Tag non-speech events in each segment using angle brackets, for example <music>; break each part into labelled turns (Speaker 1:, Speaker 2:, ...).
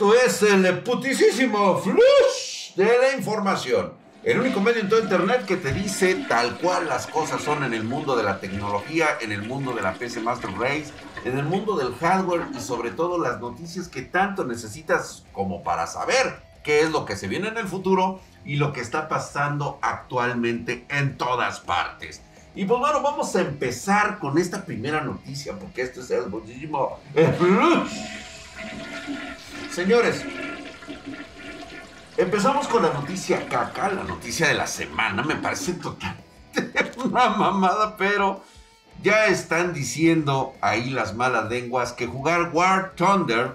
Speaker 1: Esto es el putisísimo flush de la información. El único medio en todo Internet que te dice tal cual las cosas son en el mundo de la tecnología, en el mundo de la PC Master Race, en el mundo del hardware y sobre todo las noticias que tanto necesitas como para saber qué es lo que se viene en el futuro y lo que está pasando actualmente en todas partes. Y pues bueno, vamos a empezar con esta primera noticia porque esto es el muchísimo Señores, empezamos con la noticia caca, la noticia de la semana. Me parece totalmente <laughs> una mamada, pero ya están diciendo ahí las malas lenguas que jugar War Thunder,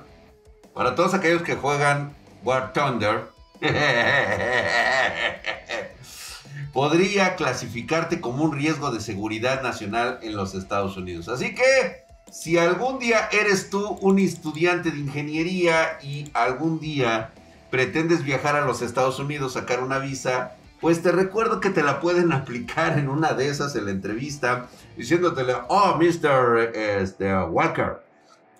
Speaker 1: para todos aquellos que juegan War Thunder, <laughs> podría clasificarte como un riesgo de seguridad nacional en los Estados Unidos. Así que, si algún día eres tú un estudiante de ingeniería y algún día pretendes viajar a los Estados Unidos, sacar una visa, pues te recuerdo que te la pueden aplicar en una de esas en la entrevista, diciéndotele, oh, Mr. Este, Walker.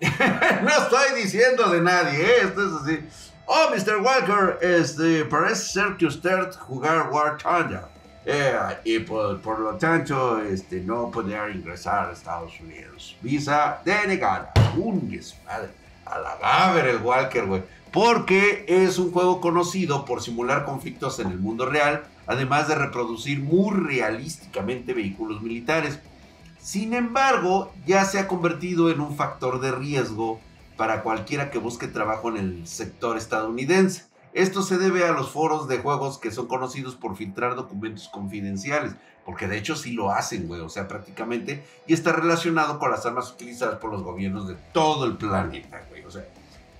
Speaker 1: <laughs> no estoy diciendo de nadie, ¿eh? esto es así. Oh, Mr. Walker, este, parece ser que usted jugar War Thunder. Eh, y por, lo tanto, este, no poder ingresar a Estados Unidos. Visa denegada. Un madre. A la ver el Walker, güey. Porque es un juego conocido por simular conflictos en el mundo real, además de reproducir muy realísticamente vehículos militares. Sin embargo, ya se ha convertido en un factor de riesgo para cualquiera que busque trabajo en el sector estadounidense. Esto se debe a los foros de juegos que son conocidos por filtrar documentos confidenciales, porque de hecho sí lo hacen, güey, o sea, prácticamente, y está relacionado con las armas utilizadas por los gobiernos de todo el planeta, güey, o sea,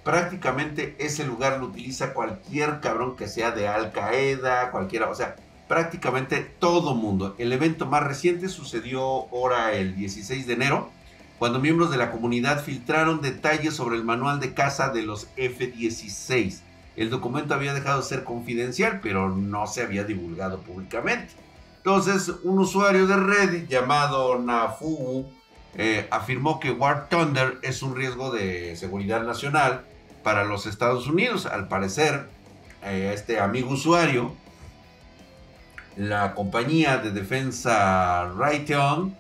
Speaker 1: prácticamente ese lugar lo utiliza cualquier cabrón que sea de Al Qaeda, cualquiera, o sea, prácticamente todo mundo. El evento más reciente sucedió ahora el 16 de enero, cuando miembros de la comunidad filtraron detalles sobre el manual de caza de los F-16. El documento había dejado de ser confidencial, pero no se había divulgado públicamente. Entonces, un usuario de Reddit llamado Nafu eh, afirmó que War Thunder es un riesgo de seguridad nacional para los Estados Unidos. Al parecer, eh, este amigo usuario, la compañía de defensa Raytheon,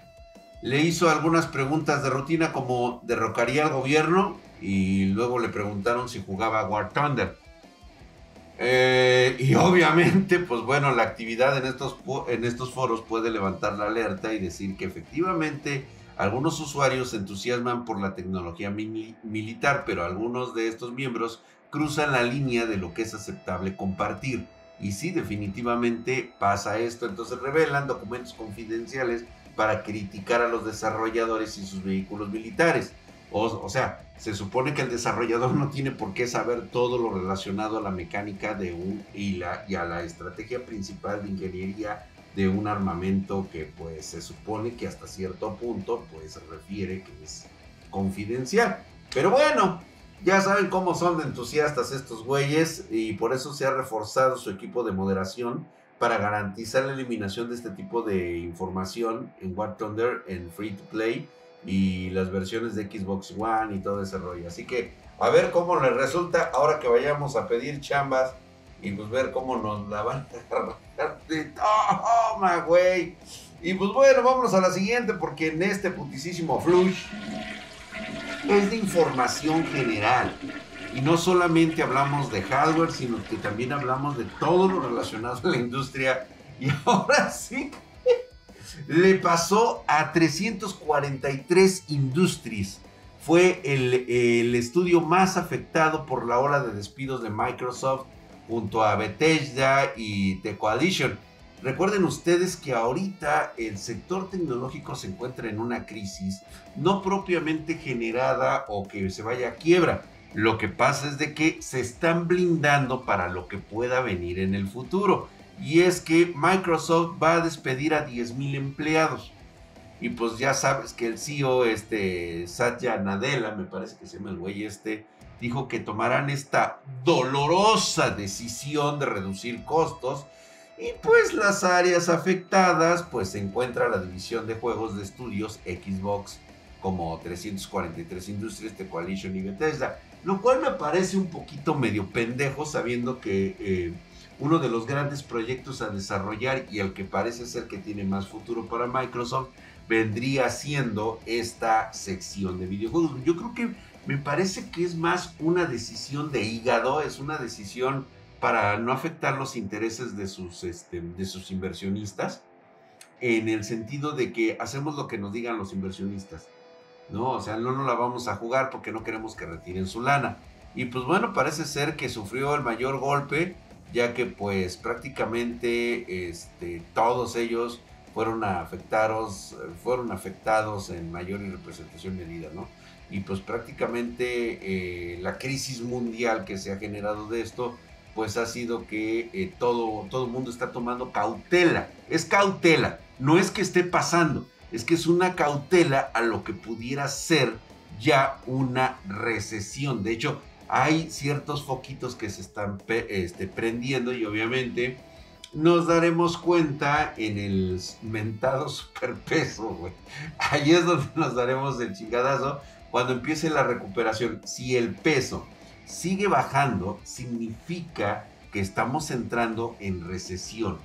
Speaker 1: le hizo algunas preguntas de rutina como derrocaría al gobierno y luego le preguntaron si jugaba War Thunder. Eh, y <laughs> obviamente, pues bueno, la actividad en estos, en estos foros puede levantar la alerta y decir que efectivamente algunos usuarios se entusiasman por la tecnología militar, pero algunos de estos miembros cruzan la línea de lo que es aceptable compartir. Y sí, definitivamente pasa esto. Entonces revelan documentos confidenciales para criticar a los desarrolladores y sus vehículos militares. O, sea, se supone que el desarrollador no tiene por qué saber todo lo relacionado a la mecánica de un y, y a la estrategia principal de ingeniería de un armamento que pues se supone que hasta cierto punto pues refiere que es confidencial. Pero bueno, ya saben cómo son de entusiastas estos güeyes y por eso se ha reforzado su equipo de moderación para garantizar la eliminación de este tipo de información en War Thunder en Free to Play y las versiones de Xbox One y todo ese rollo. Así que a ver cómo les resulta ahora que vayamos a pedir chambas y pues ver cómo nos la van a <laughs> toma, güey. Y pues bueno, vámonos a la siguiente porque en este putisísimo flush es de información general. Y no solamente hablamos de hardware, sino que también hablamos de todo lo relacionado a la industria. Y ahora sí, le pasó a 343 Industries. Fue el, el, estudio más afectado por la ola de despidos de Microsoft junto a Bethesda y The Coalition. Recuerden ustedes que ahorita el sector tecnológico se encuentra en una crisis no propiamente generada o que se vaya a quiebra. Lo que pasa es de que se están blindando para lo que pueda venir en el futuro y es que Microsoft va a despedir a 10.000 empleados. Y pues ya sabes que el CEO, este, Satya Nadella, me parece que se llama el güey este, dijo que tomarán esta dolorosa decisión de reducir costos. Y pues las áreas afectadas, pues se encuentra la división de juegos de estudios Xbox como 343 Industries, The Coalition y Bethesda. Lo cual me parece un poquito medio pendejo sabiendo que eh, uno de los grandes proyectos a desarrollar y el que parece ser que tiene más futuro para Microsoft vendría siendo esta sección de videojuegos. Yo creo que me parece que es más una decisión de hígado, es una decisión para no afectar los intereses de sus, este, de sus inversionistas, en el sentido de que hacemos lo que nos digan los inversionistas. ¿no? O sea, no nos la vamos a jugar porque no queremos que retiren su lana. Y pues bueno, parece ser que sufrió el mayor golpe, ya que pues prácticamente este, todos ellos fueron afectados, fueron afectados en mayor representación medida, ¿no? Y pues prácticamente eh, la crisis mundial que se ha generado de esto, pues ha sido que eh, todo, todo el mundo está tomando cautela. Es cautela, no es que esté pasando, es que es una cautela a lo que pudiera ser ya una recesión. De hecho, hay ciertos foquitos que se están este, prendiendo y obviamente nos daremos cuenta en el mentado <laughs> superpeso, güey. Ahí es donde nos daremos el chingadazo cuando empiece la recuperación. Si el peso sigue bajando, significa que estamos entrando en recesión.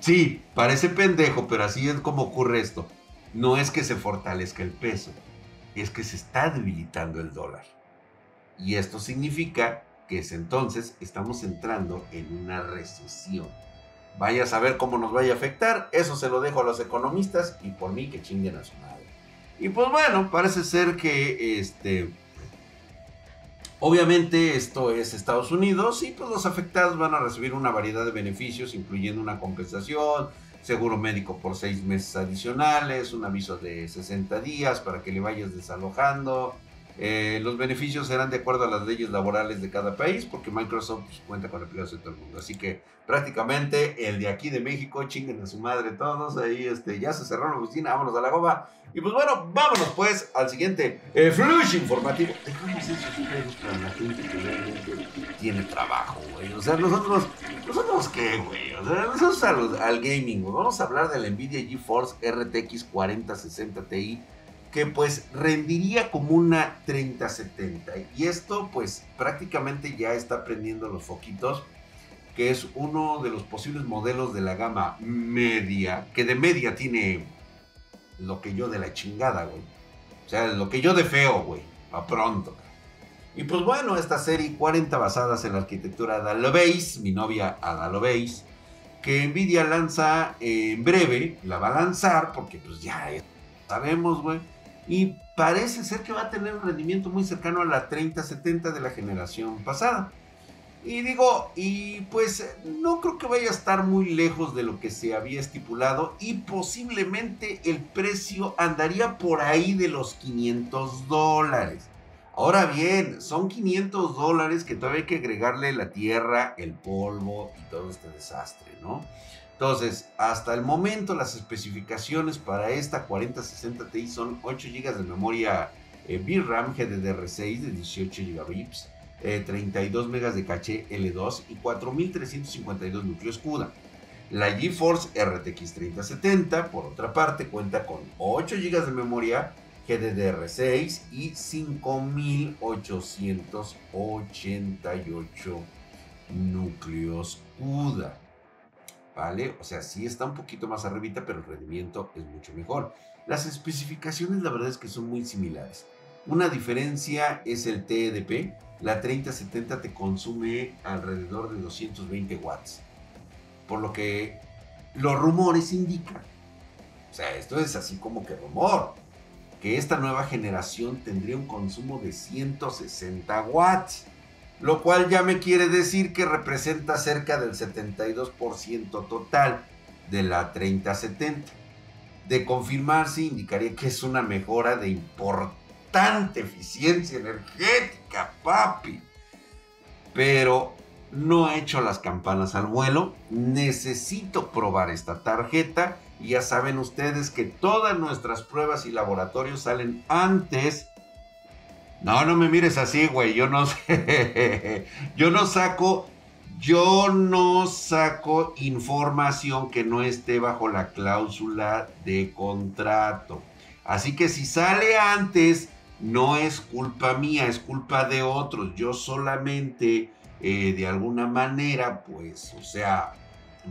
Speaker 1: Sí, parece pendejo, pero así es como ocurre esto. No es que se fortalezca el peso, es que se está debilitando el dólar. Y esto significa que es entonces estamos entrando en una recesión. Vaya a saber cómo nos vaya a afectar, eso se lo dejo a los economistas y por mí que chinguen a su madre. Y pues bueno, parece ser que este Obviamente esto es Estados Unidos y pues los afectados van a recibir una variedad de beneficios, incluyendo una compensación, seguro médico por seis meses adicionales, un aviso de 60 días para que le vayas desalojando, eh, los beneficios serán de acuerdo a las leyes laborales de cada país, porque Microsoft pues, cuenta con empleados de todo el mundo. Así que prácticamente el de aquí de México, chinguen a su madre todos. Ahí este, ya se cerró la oficina, vámonos a la goma. Y pues bueno, vámonos pues al siguiente eh, flush informativo. Dejamos esos juegos para la gente que realmente tiene trabajo, güey. O sea, nosotros, ¿nosotros qué, güey? O sea, nosotros al, al gaming. Vamos a hablar de la Nvidia GeForce RTX 4060 Ti que pues rendiría como una 3070. Y esto pues prácticamente ya está prendiendo los foquitos, que es uno de los posibles modelos de la gama media, que de media tiene lo que yo de la chingada, güey. O sea, lo que yo de feo, güey, a pronto. Y pues bueno, esta serie 40 basadas en la arquitectura Ada Lovelace, mi novia Ada Lovelace, que Nvidia lanza en breve, la va a lanzar porque pues ya sabemos, güey y parece ser que va a tener un rendimiento muy cercano a la 3070 de la generación pasada. Y digo, y pues no creo que vaya a estar muy lejos de lo que se había estipulado y posiblemente el precio andaría por ahí de los 500 dólares. Ahora bien, son 500 dólares que todavía hay que agregarle la tierra, el polvo y todo este desastre, ¿no? Entonces, hasta el momento las especificaciones para esta 4060 Ti son 8 GB de memoria eh, VRAM GDDR6 de 18 GB, 32 MB de caché L2 y 4352 núcleos CUDA. La GeForce RTX 3070, por otra parte, cuenta con 8 GB de memoria GDDR6 y 5888 núcleos CUDA. ¿Vale? O sea, sí está un poquito más arribita, pero el rendimiento es mucho mejor. Las especificaciones la verdad es que son muy similares. Una diferencia es el TEDP. La 3070 te consume alrededor de 220 watts. Por lo que los rumores indican, o sea, esto es así como que rumor, que esta nueva generación tendría un consumo de 160 watts lo cual ya me quiere decir que representa cerca del 72% total de la 3070. De confirmarse, indicaría que es una mejora de importante eficiencia energética, papi. Pero no he hecho las campanas al vuelo, necesito probar esta tarjeta. Y ya saben ustedes que todas nuestras pruebas y laboratorios salen antes no, no me mires así, güey. Yo no <laughs> sé. Yo no saco. Yo no saco información que no esté bajo la cláusula de contrato. Así que si sale antes no es culpa mía, es culpa de otros. Yo solamente, eh, de alguna manera, pues, o sea,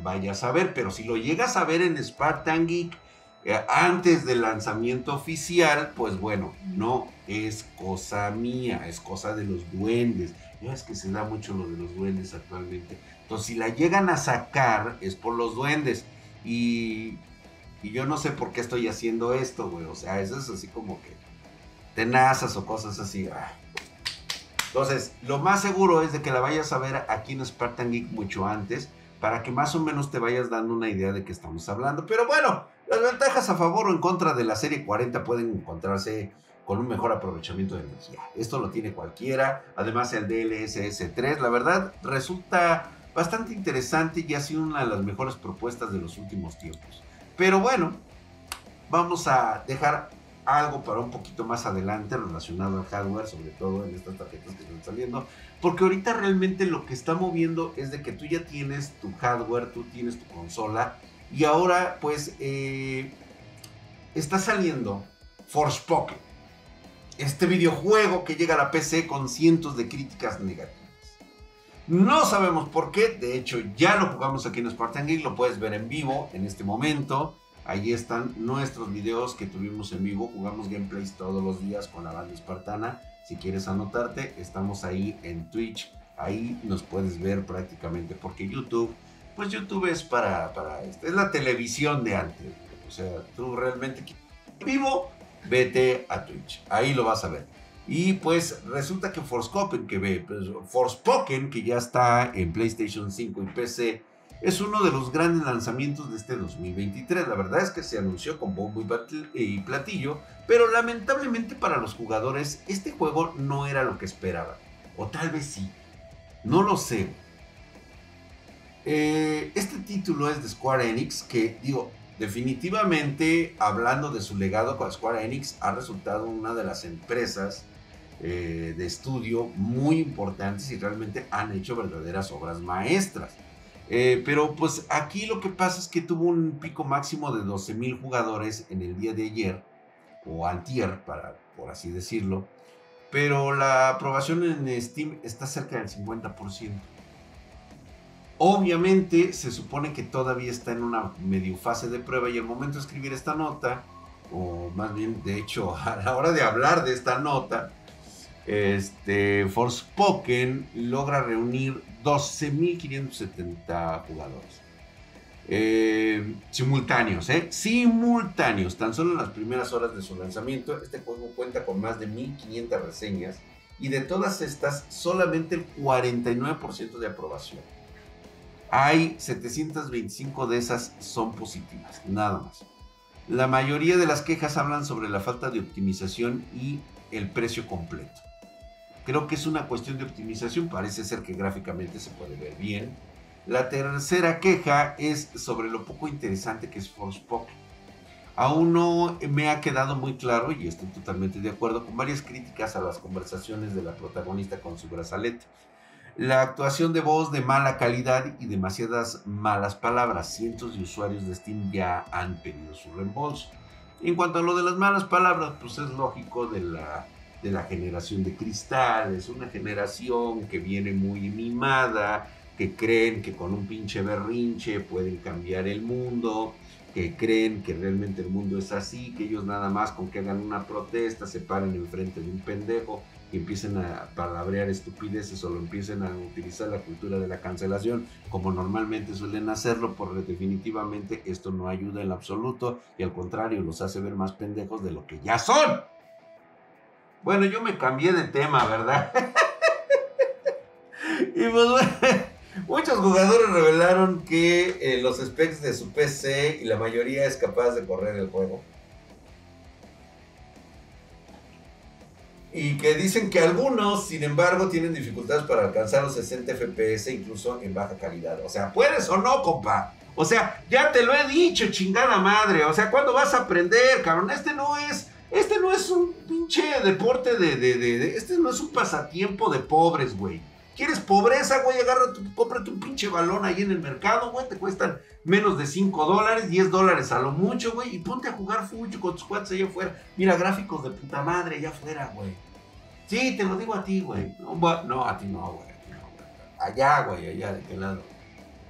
Speaker 1: vaya a saber, pero si lo llegas a ver en Spartan Geek eh, antes del lanzamiento oficial, pues bueno, no es cosa mía, es cosa de los duendes. Ya es que se da mucho lo de los duendes actualmente. Entonces, si la llegan a sacar, es por los duendes. Y, y yo no sé por qué estoy haciendo esto, güey. O sea, eso es así como que tenazas o cosas así. Entonces, lo más seguro es de que la vayas a ver aquí en Spartan Geek mucho antes, para que más o menos te vayas dando una idea de qué estamos hablando. Pero bueno, las ventajas a favor o en contra de la serie 40 pueden encontrarse con un mejor aprovechamiento de energía. Esto lo tiene cualquiera. Además, el DLSS 3, la verdad, resulta bastante interesante y ha sido una de las mejores propuestas de los últimos tiempos. Pero bueno, vamos a dejar algo para un poquito más adelante relacionado al hardware, sobre todo en estas tarjetas que están saliendo, porque ahorita realmente lo que está moviendo es de que tú ya tienes tu hardware, tú tienes tu consola y ahora pues eh, está saliendo Forspoken, este videojuego que llega a la PC con cientos de críticas negativas. No sabemos por qué, de hecho ya lo jugamos aquí en Spartan Geek, lo puedes ver en vivo en este momento. Ahí están nuestros videos que tuvimos en vivo. Jugamos gameplays todos los días con la banda espartana. Si quieres anotarte, estamos ahí en Twitch. Ahí nos puedes ver prácticamente porque YouTube, pues YouTube es para, para este, es la televisión de antes. O sea, tú realmente vivo, vete a Twitch. Ahí lo vas a ver. Y pues resulta que Forspoken, que ve, pues, Forspoken, que ya está en PlayStation 5 y PC, es uno de los grandes lanzamientos de este 2023. La verdad es que se anunció con bombo y platillo, pero lamentablemente para los jugadores este juego no era lo que esperaban. O tal vez sí. No lo sé. Eh, este título es de Square Enix, que digo, definitivamente hablando de su legado con Square Enix, ha resultado una de las empresas eh, de estudio muy importantes y realmente han hecho verdaderas obras maestras. Eh, pero pues aquí lo que pasa es que tuvo un pico máximo de 12 mil jugadores en el día de ayer, o antier, para, por así decirlo. Pero la aprobación en Steam está cerca del 50%. Obviamente se supone que todavía está en una medio fase de prueba y al momento de escribir esta nota, o más bien de hecho <laughs> a la hora de hablar de esta nota, este, Forspoken logra reunir 12.570 jugadores. Eh, simultáneos, ¿eh? Simultáneos. Tan solo en las primeras horas de su lanzamiento, este juego cuenta con más de 1.500 reseñas y de todas estas, solamente el 49% de aprobación. Hay 725 de esas son positivas, nada más. La mayoría de las quejas hablan sobre la falta de optimización y el precio completo. Creo que es una cuestión de optimización, parece ser que gráficamente se puede ver bien. La tercera queja es sobre lo poco interesante que es Forspoken. Aún no me ha quedado muy claro, y estoy totalmente de acuerdo, con varias críticas a las conversaciones de la protagonista con su brazalete. La actuación de voz de mala calidad y demasiadas malas palabras. Cientos de usuarios de Steam ya han pedido su reembolso. En cuanto a lo de las malas palabras, pues es lógico de la de la generación de cristal, es una generación que viene muy mimada, que creen que con un pinche berrinche pueden cambiar el mundo, que creen que realmente el mundo es así, que ellos nada más con que hagan una protesta se paren enfrente de un pendejo y empiecen a palabrear estupideces o lo empiecen a utilizar la cultura de la cancelación como normalmente suelen hacerlo, porque definitivamente esto no ayuda en absoluto y al contrario los hace ver más pendejos de lo que ya son. Bueno, yo me cambié de tema, ¿verdad? <laughs> y pues bueno, muchos jugadores revelaron que eh, los specs de su PC y la mayoría es capaz de correr el juego. Y que dicen que algunos, sin embargo, tienen dificultades para alcanzar los 60 FPS, incluso en baja calidad. O sea, ¿puedes o no, compa? O sea, ya te lo he dicho, chingada madre. O sea, ¿cuándo vas a aprender, cabrón? Este no es no es un pinche deporte de, de, de, Este no es un pasatiempo de pobres, güey. ¿Quieres pobreza, güey? Agarra, tu, cómprate un pinche balón ahí en el mercado, güey. Te cuestan menos de 5 dólares, 10 dólares a lo mucho, güey. Y ponte a jugar fucho con tus cuates allá afuera. Mira, gráficos de puta madre allá afuera, güey. Sí, te lo digo a ti, güey. No, a ti no, güey. Allá, güey, allá, de qué lado.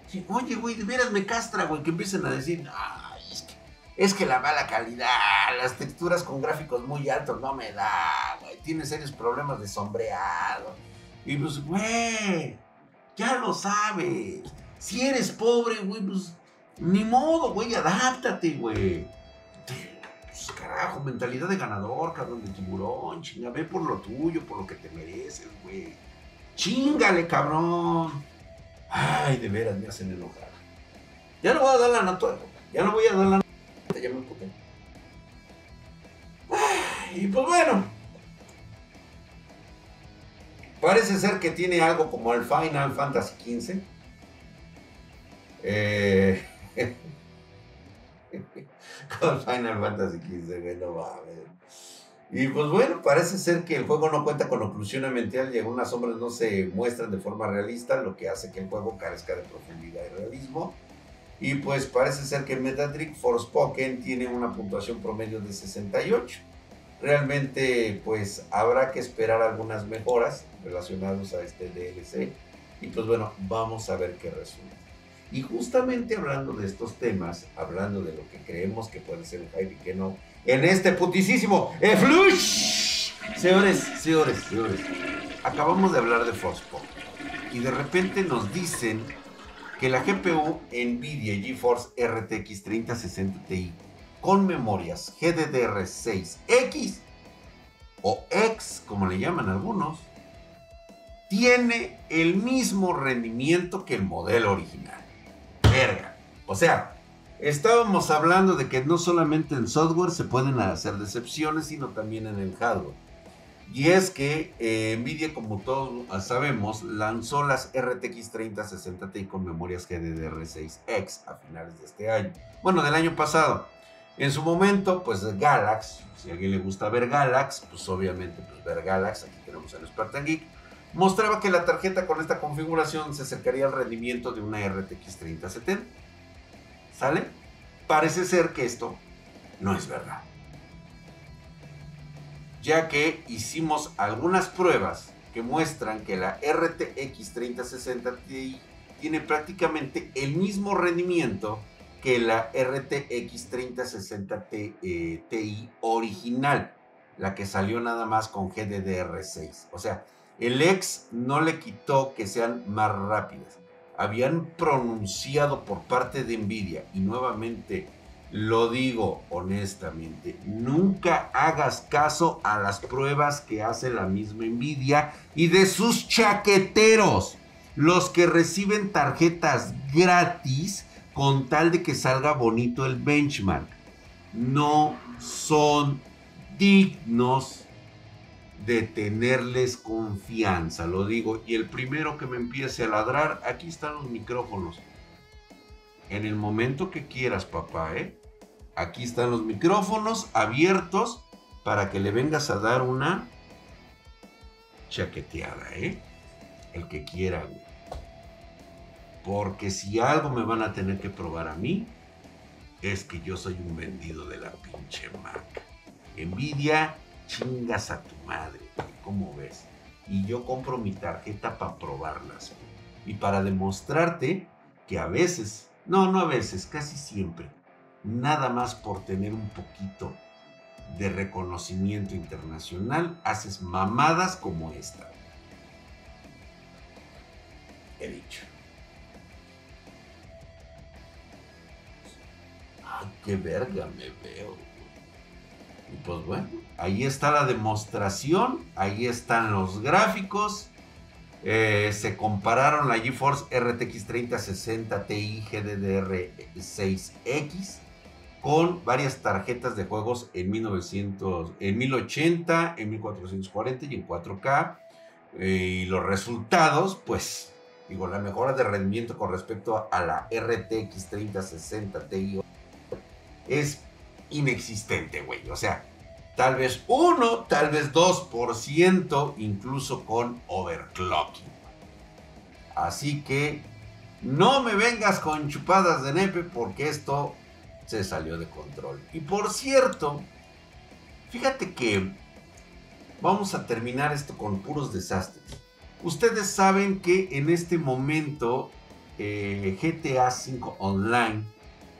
Speaker 1: Sí, oye, güey, de veras me castra, güey, que empiecen a decir, ay, es que, la mala calidad, las texturas con gráficos muy altos no me da, güey. Tiene serios problemas de sombreado y pues, güey, ya lo sabes. Si eres pobre, güey, pues ni modo, güey, adáptate, güey. Pues carajo, mentalidad de ganador, cabrón, de tiburón, chinga, ve por lo tuyo, por lo que te mereces, güey. Chingale, cabrón. Ay, de veras, me hacen enojar. Ya no voy a dar la nota, ya no voy a dar la ya me emputé. Y pues bueno, Parece ser que tiene algo como <laughs> el Final Fantasy XV. Eh, con Final Fantasy XV, güey, no ver. Y pues bueno, parece ser que el juego no cuenta con oclusión ambiental y algunas sombras no se muestran de forma realista, lo que hace que el juego carezca de profundidad y realismo. Y pues parece ser que Metacritic Forspoken tiene una puntuación promedio de 68 realmente pues habrá que esperar algunas mejoras relacionadas a este DLC y pues bueno, vamos a ver qué resulta. Y justamente hablando de estos temas, hablando de lo que creemos que puede ser el hype y que no, en este putisísimo Flush. Señores, señores, señores, acabamos de hablar de Forspoken y de repente nos dicen que la GPU Nvidia GeForce RTX 3060 Ti con memorias GDDR6X o X, como le llaman algunos, tiene el mismo rendimiento que el modelo original. Verga. O sea, estábamos hablando de que no solamente en software se pueden hacer decepciones, sino también en el hardware. Y es que eh, Nvidia, como todos sabemos, lanzó las RTX 3060 Ti con memorias GDDR6X a finales de este año. Bueno, del año pasado. En su momento, pues Galax, si a alguien le gusta ver Galax, pues obviamente pues ver Galax, aquí tenemos el Spartan Geek, mostraba que la tarjeta con esta configuración se acercaría al rendimiento de una RTX 3070. ¿Sale? Parece ser que esto no es verdad. Ya que hicimos algunas pruebas que muestran que la RTX 3060 Ti tiene prácticamente el mismo rendimiento que la RTX 3060 Ti original, la que salió nada más con GDDR6. O sea, el X no le quitó que sean más rápidas. Habían pronunciado por parte de Nvidia, y nuevamente lo digo honestamente, nunca hagas caso a las pruebas que hace la misma Nvidia y de sus chaqueteros, los que reciben tarjetas gratis con tal de que salga bonito el benchmark. No son dignos de tenerles confianza, lo digo. Y el primero que me empiece a ladrar, aquí están los micrófonos. En el momento que quieras, papá, ¿eh? Aquí están los micrófonos abiertos para que le vengas a dar una chaqueteada, ¿eh? El que quiera, güey. Porque si algo me van a tener que probar a mí, es que yo soy un vendido de la pinche Mac. Envidia, chingas a tu madre, ¿cómo ves? Y yo compro mi tarjeta para probarlas. Y para demostrarte que a veces, no, no a veces, casi siempre, nada más por tener un poquito de reconocimiento internacional, haces mamadas como esta. He dicho. qué verga me veo. Y pues bueno, ahí está la demostración, ahí están los gráficos. Eh, se compararon la GeForce RTX 3060 Ti GDDR6X con varias tarjetas de juegos en 1900, en 1080, en 1440 y en 4K. Eh, y los resultados, pues, digo, la mejora de rendimiento con respecto a la RTX 3060 Ti es inexistente, güey. O sea, tal vez 1, tal vez 2%, incluso con overclocking. Así que no me vengas con chupadas de nepe porque esto se salió de control. Y por cierto, fíjate que vamos a terminar esto con puros desastres. Ustedes saben que en este momento eh, GTA V Online,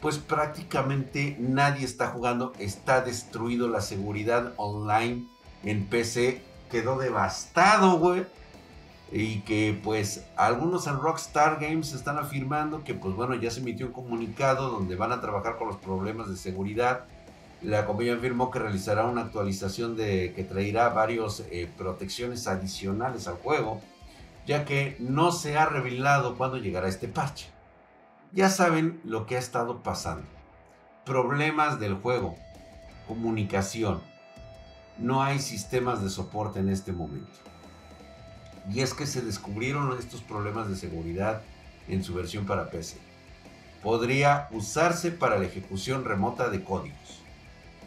Speaker 1: pues prácticamente nadie está jugando, está destruido la seguridad online en PC, quedó devastado, güey y que pues algunos en Rockstar Games están afirmando que pues bueno ya se emitió un comunicado donde van a trabajar con los problemas de seguridad. La compañía afirmó que realizará una actualización de que traerá varios eh, protecciones adicionales al juego, ya que no se ha revelado cuándo llegará este parche. Ya saben lo que ha estado pasando. Problemas del juego, comunicación. No hay sistemas de soporte en este momento y es que se descubrieron estos problemas de seguridad en su versión para PC. Podría usarse para la ejecución remota de códigos.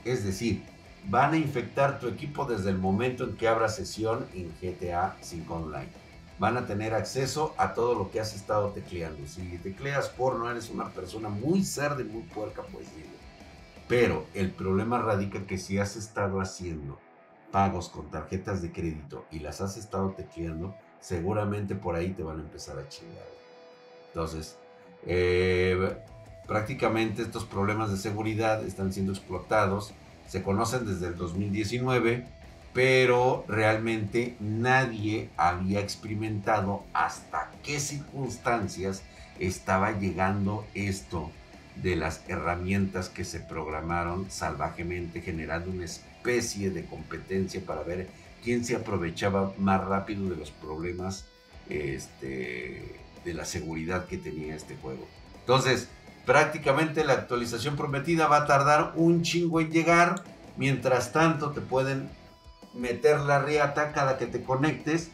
Speaker 1: Es decir, van a infectar tu equipo desde el momento en que abra sesión en GTA 5 Online. Van a tener acceso a todo lo que has estado tecleando. Si tecleas porno, eres una persona muy cerda y muy puerca, pues digo. Pero el problema radica que si has estado haciendo pagos con tarjetas de crédito y las has estado tecleando, seguramente por ahí te van a empezar a chingar. Entonces, eh, prácticamente estos problemas de seguridad están siendo explotados, se conocen desde el 2019, pero realmente nadie había experimentado hasta qué circunstancias estaba llegando esto de las herramientas que se programaron salvajemente generando una especie de competencia para ver quién se aprovechaba más rápido de los problemas este, de la seguridad que tenía este juego. Entonces, prácticamente la actualización prometida va a tardar un chingo en llegar. Mientras tanto, te pueden meter la riata cada que te conectes.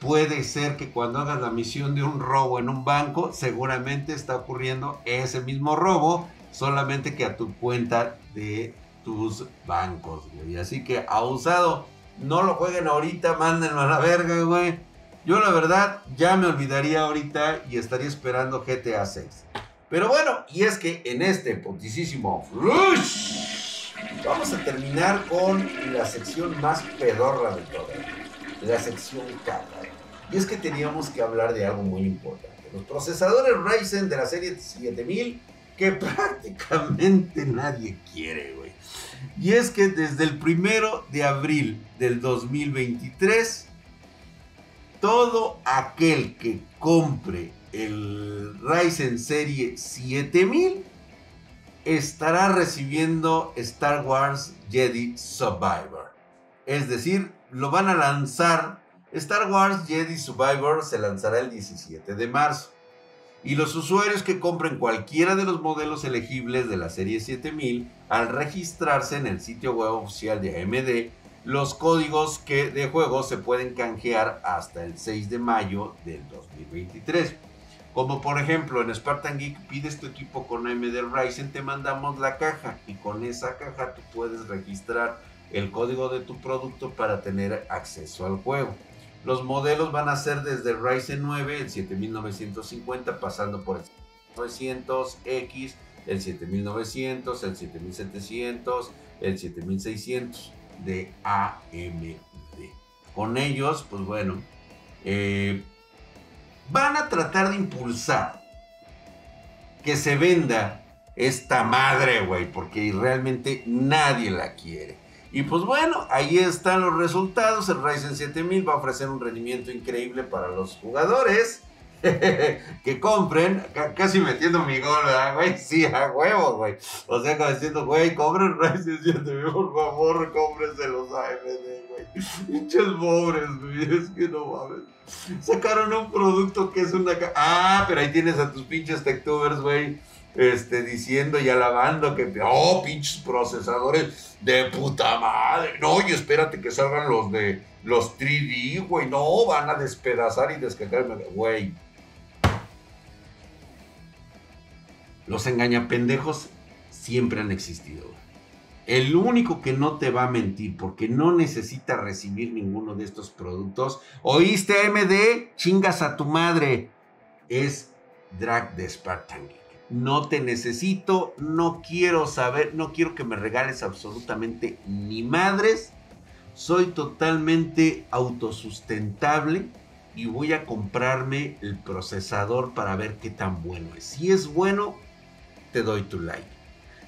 Speaker 1: Puede ser que cuando hagas la misión de un robo en un banco, seguramente está ocurriendo ese mismo robo, solamente que a tu cuenta de tus bancos, güey. Así que abusado, no lo jueguen ahorita, mándenlo a la verga, güey. Yo la verdad ya me olvidaría ahorita y estaría esperando GTA 6. Pero bueno, y es que en este ponticísimo Flush vamos a terminar con la sección más pedorra de todas, la sección caca. Y es que teníamos que hablar de algo muy importante. Los procesadores Ryzen de la serie 7000 que <laughs> prácticamente nadie quiere, güey. Y es que desde el primero de abril del 2023, todo aquel que compre el Ryzen serie 7000 estará recibiendo Star Wars Jedi Survivor. Es decir, lo van a lanzar. Star Wars Jedi Survivor se lanzará el 17 de marzo. Y los usuarios que compren cualquiera de los modelos elegibles de la serie 7000, al registrarse en el sitio web oficial de AMD, los códigos que de juego se pueden canjear hasta el 6 de mayo del 2023. Como por ejemplo en Spartan Geek pides tu equipo con AMD Ryzen, te mandamos la caja y con esa caja tú puedes registrar el código de tu producto para tener acceso al juego. Los modelos van a ser desde el Ryzen 9, el 7950, pasando por el 900X, el 7900, el 7700, el 7600 de AMD. Con ellos, pues bueno, eh, van a tratar de impulsar que se venda esta madre, güey, porque realmente nadie la quiere. Y pues bueno, ahí están los resultados. El Ryzen 7000 va a ofrecer un rendimiento increíble para los jugadores <laughs> que compren. Casi metiendo mi gol, ¿verdad, güey? Sí, a huevo, güey. O sea, como diciendo, güey, compren Ryzen 7000, por favor, cómprense los AMD, güey. Pinches pobres, güey. Es que no mames. Sacaron un producto que es una. Ah, pero ahí tienes a tus pinches TechTubers, güey este, diciendo y alabando que, oh, pinches procesadores de puta madre. No, y espérate que salgan los de los 3D, güey. No, van a despedazar y descargarme, güey. Los engañapendejos siempre han existido. El único que no te va a mentir porque no necesita recibir ninguno de estos productos. ¿Oíste, AMD? Chingas a tu madre. es drag de Spartan. No te necesito, no quiero saber, no quiero que me regales absolutamente ni madres. Soy totalmente autosustentable y voy a comprarme el procesador para ver qué tan bueno es. Si es bueno, te doy tu like.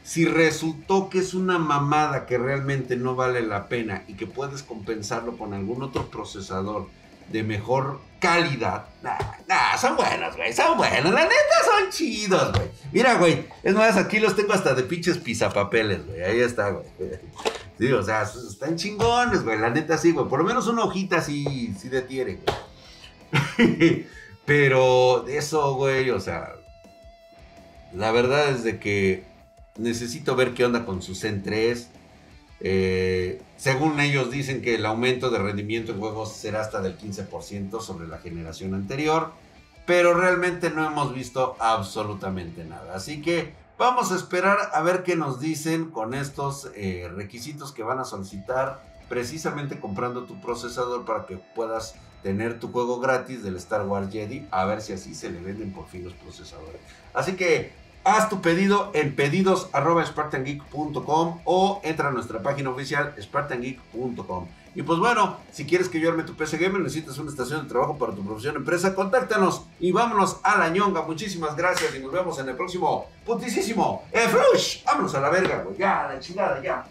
Speaker 1: Si resultó que es una mamada que realmente no vale la pena y que puedes compensarlo con algún otro procesador de mejor calidad. Nah, nah, son buenos, güey, son buenos. La neta son chidos, güey. Mira, güey, es más, aquí los tengo hasta de pinches pisapapeles, güey. Ahí está, güey. <laughs> Sí, o sea, están chingones, güey. La neta sí, güey. Por lo menos una hojita sí, sí detiene, güey. <laughs> Pero eso, güey, o sea, la verdad es de que necesito ver qué onda con su Zen 3. Eh, según ellos dicen que el aumento de rendimiento en juegos será hasta del 15% sobre la generación anterior, pero realmente no hemos visto absolutamente nada. Así que vamos a esperar a ver qué nos dicen con estos eh, requisitos que van a solicitar precisamente comprando tu procesador para que puedas tener tu juego gratis del Star Wars Jedi, a ver si así se le venden por fin los procesadores. Así que Haz tu pedido en pedidos.spartangeek.com o entra a nuestra página oficial spartangeek.com. Y pues bueno, si quieres que yo arme tu PC Gamer, necesitas una estación de trabajo para tu profesión empresa, contáctanos y vámonos a la ñonga. Muchísimas gracias y nos vemos en el próximo putisísimo Efrush. Vámonos a la verga, güey. Ya, la chingada, ya.